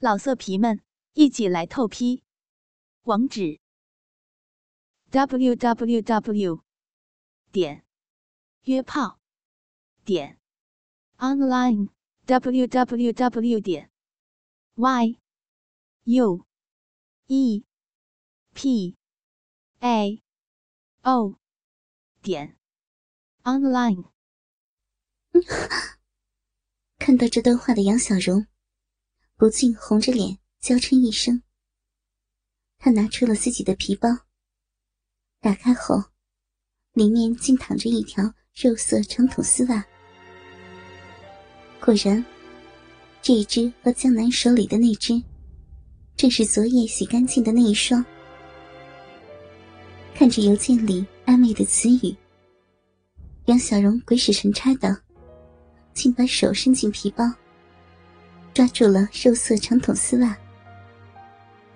老色皮们，一起来透批！网址：w w w 点约炮点 online w w w 点 y u e p a o 点 online。看到这段话的杨小荣。不禁红着脸娇嗔一声。他拿出了自己的皮包，打开后，里面竟躺着一条肉色长筒丝袜。果然，这一只和江南手里的那只，正是昨夜洗干净的那一双。看着邮件里暧昧的词语，杨小荣鬼使神差的，竟把手伸进皮包。抓住了肉色长筒丝袜，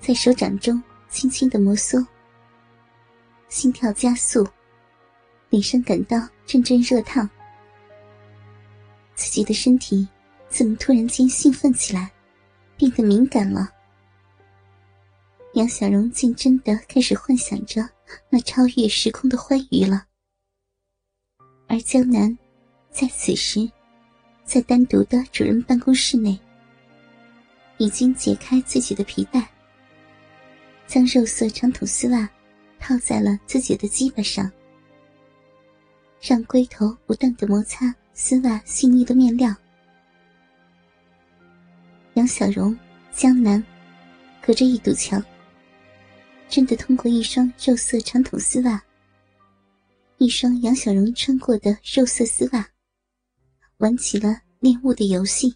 在手掌中轻轻的摩挲，心跳加速，脸上感到阵阵热烫。自己的身体怎么突然间兴奋起来，变得敏感了？杨小荣竟真的开始幻想着那超越时空的欢愉了。而江南在此时，在单独的主人办公室内。已经解开自己的皮带，将肉色长筒丝袜套在了自己的鸡巴上，让龟头不断的摩擦丝袜细腻的面料。杨小荣、江南隔着一堵墙，真的通过一双肉色长筒丝袜，一双杨小荣穿过的肉色丝袜，玩起了恋物的游戏。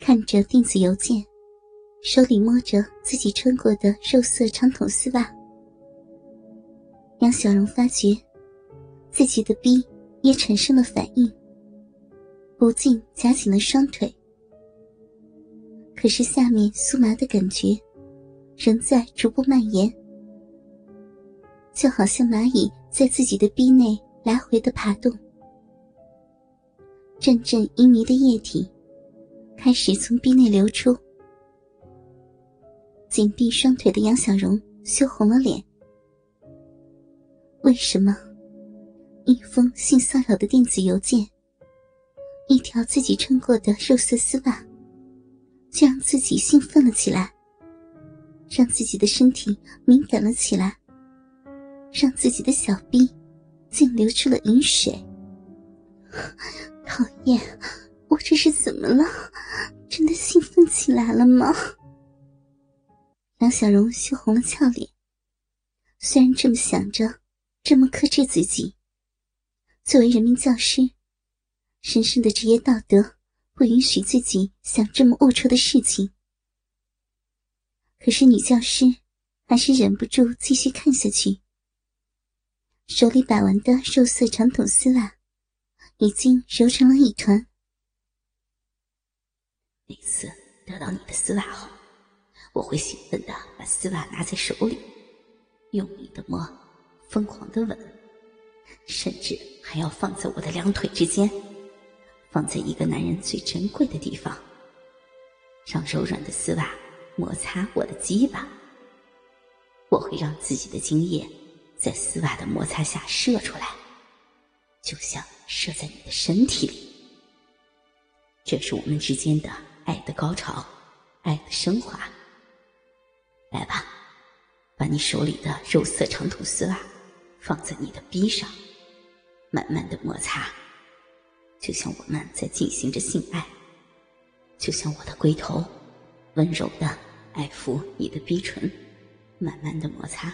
看着电子邮件，手里摸着自己穿过的肉色长筒丝袜，杨小荣发觉自己的臂也产生了反应，不禁夹紧了双腿。可是下面酥麻的感觉仍在逐步蔓延，就好像蚂蚁在自己的臂内来回的爬动，阵阵旖旎的液体。开始从壁内流出，紧闭双腿的杨小荣羞红了脸。为什么一封性骚扰的电子邮件，一条自己穿过的肉色丝袜，就让自己兴奋了起来，让自己的身体敏感了起来，让自己的小臂竟流出了饮水？讨厌！我这是怎么了？真的兴奋起来了吗？杨小荣羞红了俏脸。虽然这么想着，这么克制自己，作为人民教师，神圣的职业道德不允许自己想这么龌龊的事情。可是女教师还是忍不住继续看下去。手里把玩的肉色长筒丝袜，已经揉成了一团。每次得到你的丝袜后，我会兴奋的把丝袜拿在手里，用力的摸，疯狂的吻，甚至还要放在我的两腿之间，放在一个男人最珍贵的地方，让柔软的丝袜摩擦我的鸡巴。我会让自己的精液在丝袜的摩擦下射出来，就像射在你的身体里。这是我们之间的。爱的高潮，爱的升华。来吧，把你手里的肉色长筒丝袜放在你的臂上，慢慢的摩擦，就像我们在进行着性爱，就像我的龟头温柔的爱抚你的逼唇，慢慢的摩擦，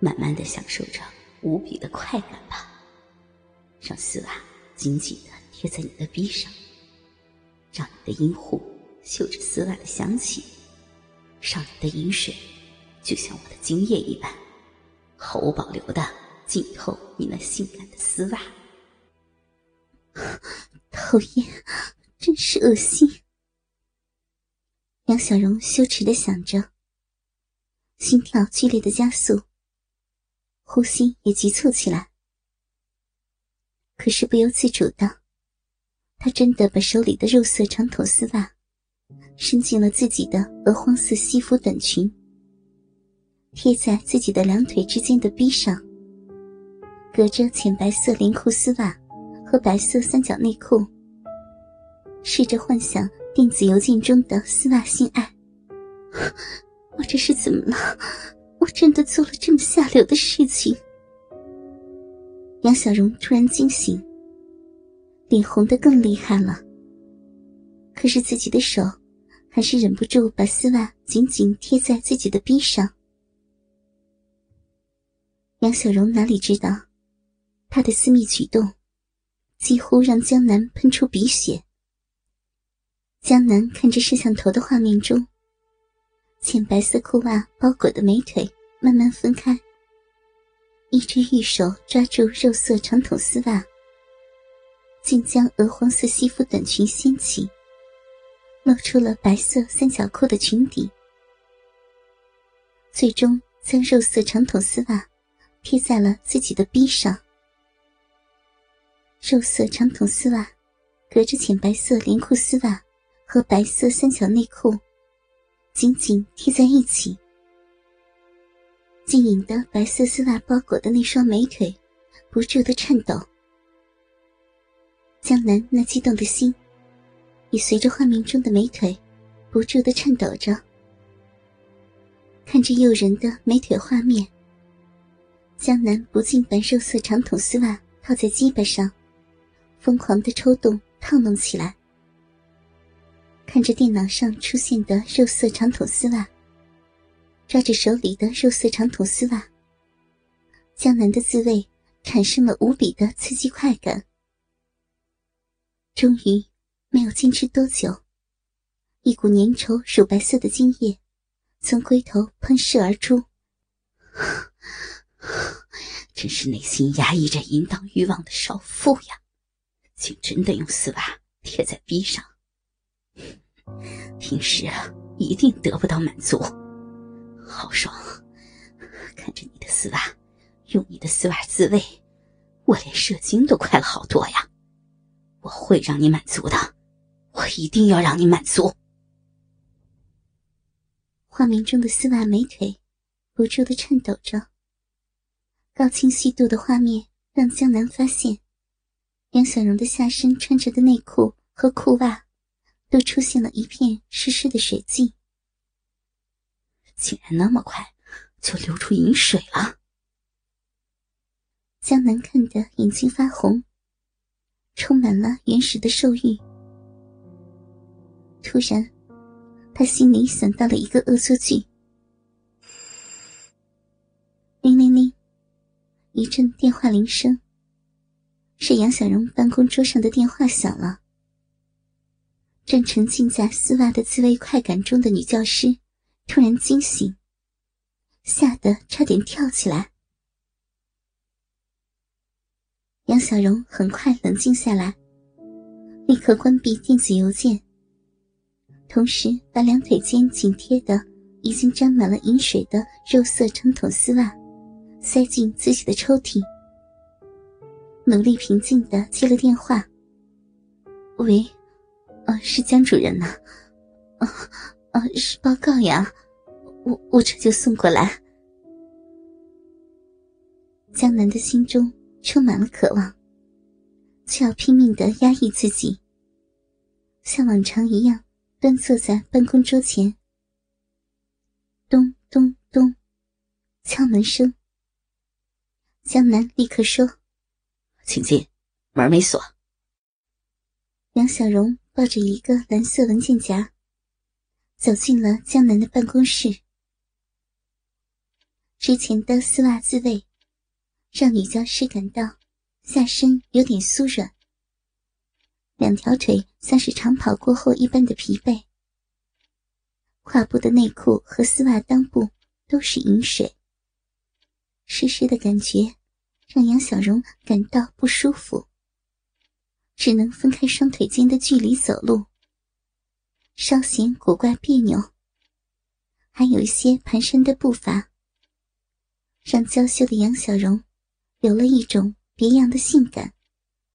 慢慢的享受着无比的快感吧。让丝袜紧紧的贴在你的臂上。让你的阴户嗅着丝袜的香气，让你的饮水就像我的精液一般，毫无保留的浸透你那性感的丝袜。讨厌，真是恶心！杨小荣羞耻的想着，心跳剧烈的加速，呼吸也急促起来。可是不由自主的。他真的把手里的肉色长筒丝袜伸进了自己的鹅黄色西服短裙，贴在自己的两腿之间的逼上，隔着浅白色连裤丝袜和白色三角内裤，试着幻想电子邮件中的丝袜性爱。我这是怎么了？我真的做了这么下流的事情？杨小荣突然惊醒，脸红的更厉害了。可是自己的手还是忍不住把丝袜紧紧贴在自己的臂上。杨小荣哪里知道，他的私密举动几乎让江南喷出鼻血。江南看着摄像头的画面中，浅白色裤袜包裹的美腿慢慢分开。一只玉手抓住肉色长筒丝袜，竟将鹅黄色西服短裙掀起，露出了白色三角裤的裙底，最终将肉色长筒丝袜贴在了自己的臂上。肉色长筒丝袜隔着浅白色连裤丝袜和白色三角内裤，紧紧贴在一起。晶莹的白色丝袜包裹的那双美腿，不住的颤抖。江南那激动的心，也随着画面中的美腿，不住的颤抖着。看着诱人的美腿画面，江南不禁把肉色长筒丝袜套在鸡巴上，疯狂的抽动套弄起来。看着电脑上出现的肉色长筒丝袜。抓着手里的肉色长筒丝袜，江南的自慰产生了无比的刺激快感。终于，没有坚持多久，一股粘稠乳白色的精液从龟头喷射而出。真是内心压抑着淫荡欲望的少妇呀，竟真的用丝袜贴在逼上。平时一定得不到满足。好爽！看着你的丝袜，用你的丝袜自慰，我连射精都快了好多呀！我会让你满足的，我一定要让你满足。画面中的丝袜美腿不住的颤抖着，高清晰度的画面让江南发现，梁小荣的下身穿着的内裤和裤袜都出现了一片湿湿的水迹。竟然那么快就流出饮水了！江南看得眼睛发红，充满了原始的兽欲。突然，他心里想到了一个恶作剧。铃铃铃，一阵电话铃声，是杨小荣办公桌上的电话响了。正沉浸在丝袜的滋味快感中的女教师。突然惊醒，吓得差点跳起来。杨小荣很快冷静下来，立刻关闭电子邮件，同时把两腿间紧贴的、已经沾满了饮水的肉色长筒丝袜塞进自己的抽屉，努力平静的接了电话：“喂，呃，是江主任呐，啊。”啊，是报告呀，我我这就送过来。江南的心中充满了渴望，却要拼命的压抑自己，像往常一样端坐在办公桌前。咚咚咚，敲门声。江南立刻说：“请进，门没锁。”杨小荣抱着一个蓝色文件夹。走进了江南的办公室。之前的丝袜自慰，让女教师感到下身有点酥软，两条腿像是长跑过后一般的疲惫。胯部的内裤和丝袜裆部都是饮水，湿湿的感觉让杨小荣感到不舒服，只能分开双腿间的距离走路。稍显古怪别扭，还有一些蹒跚的步伐，让娇羞的杨小荣有了一种别样的性感。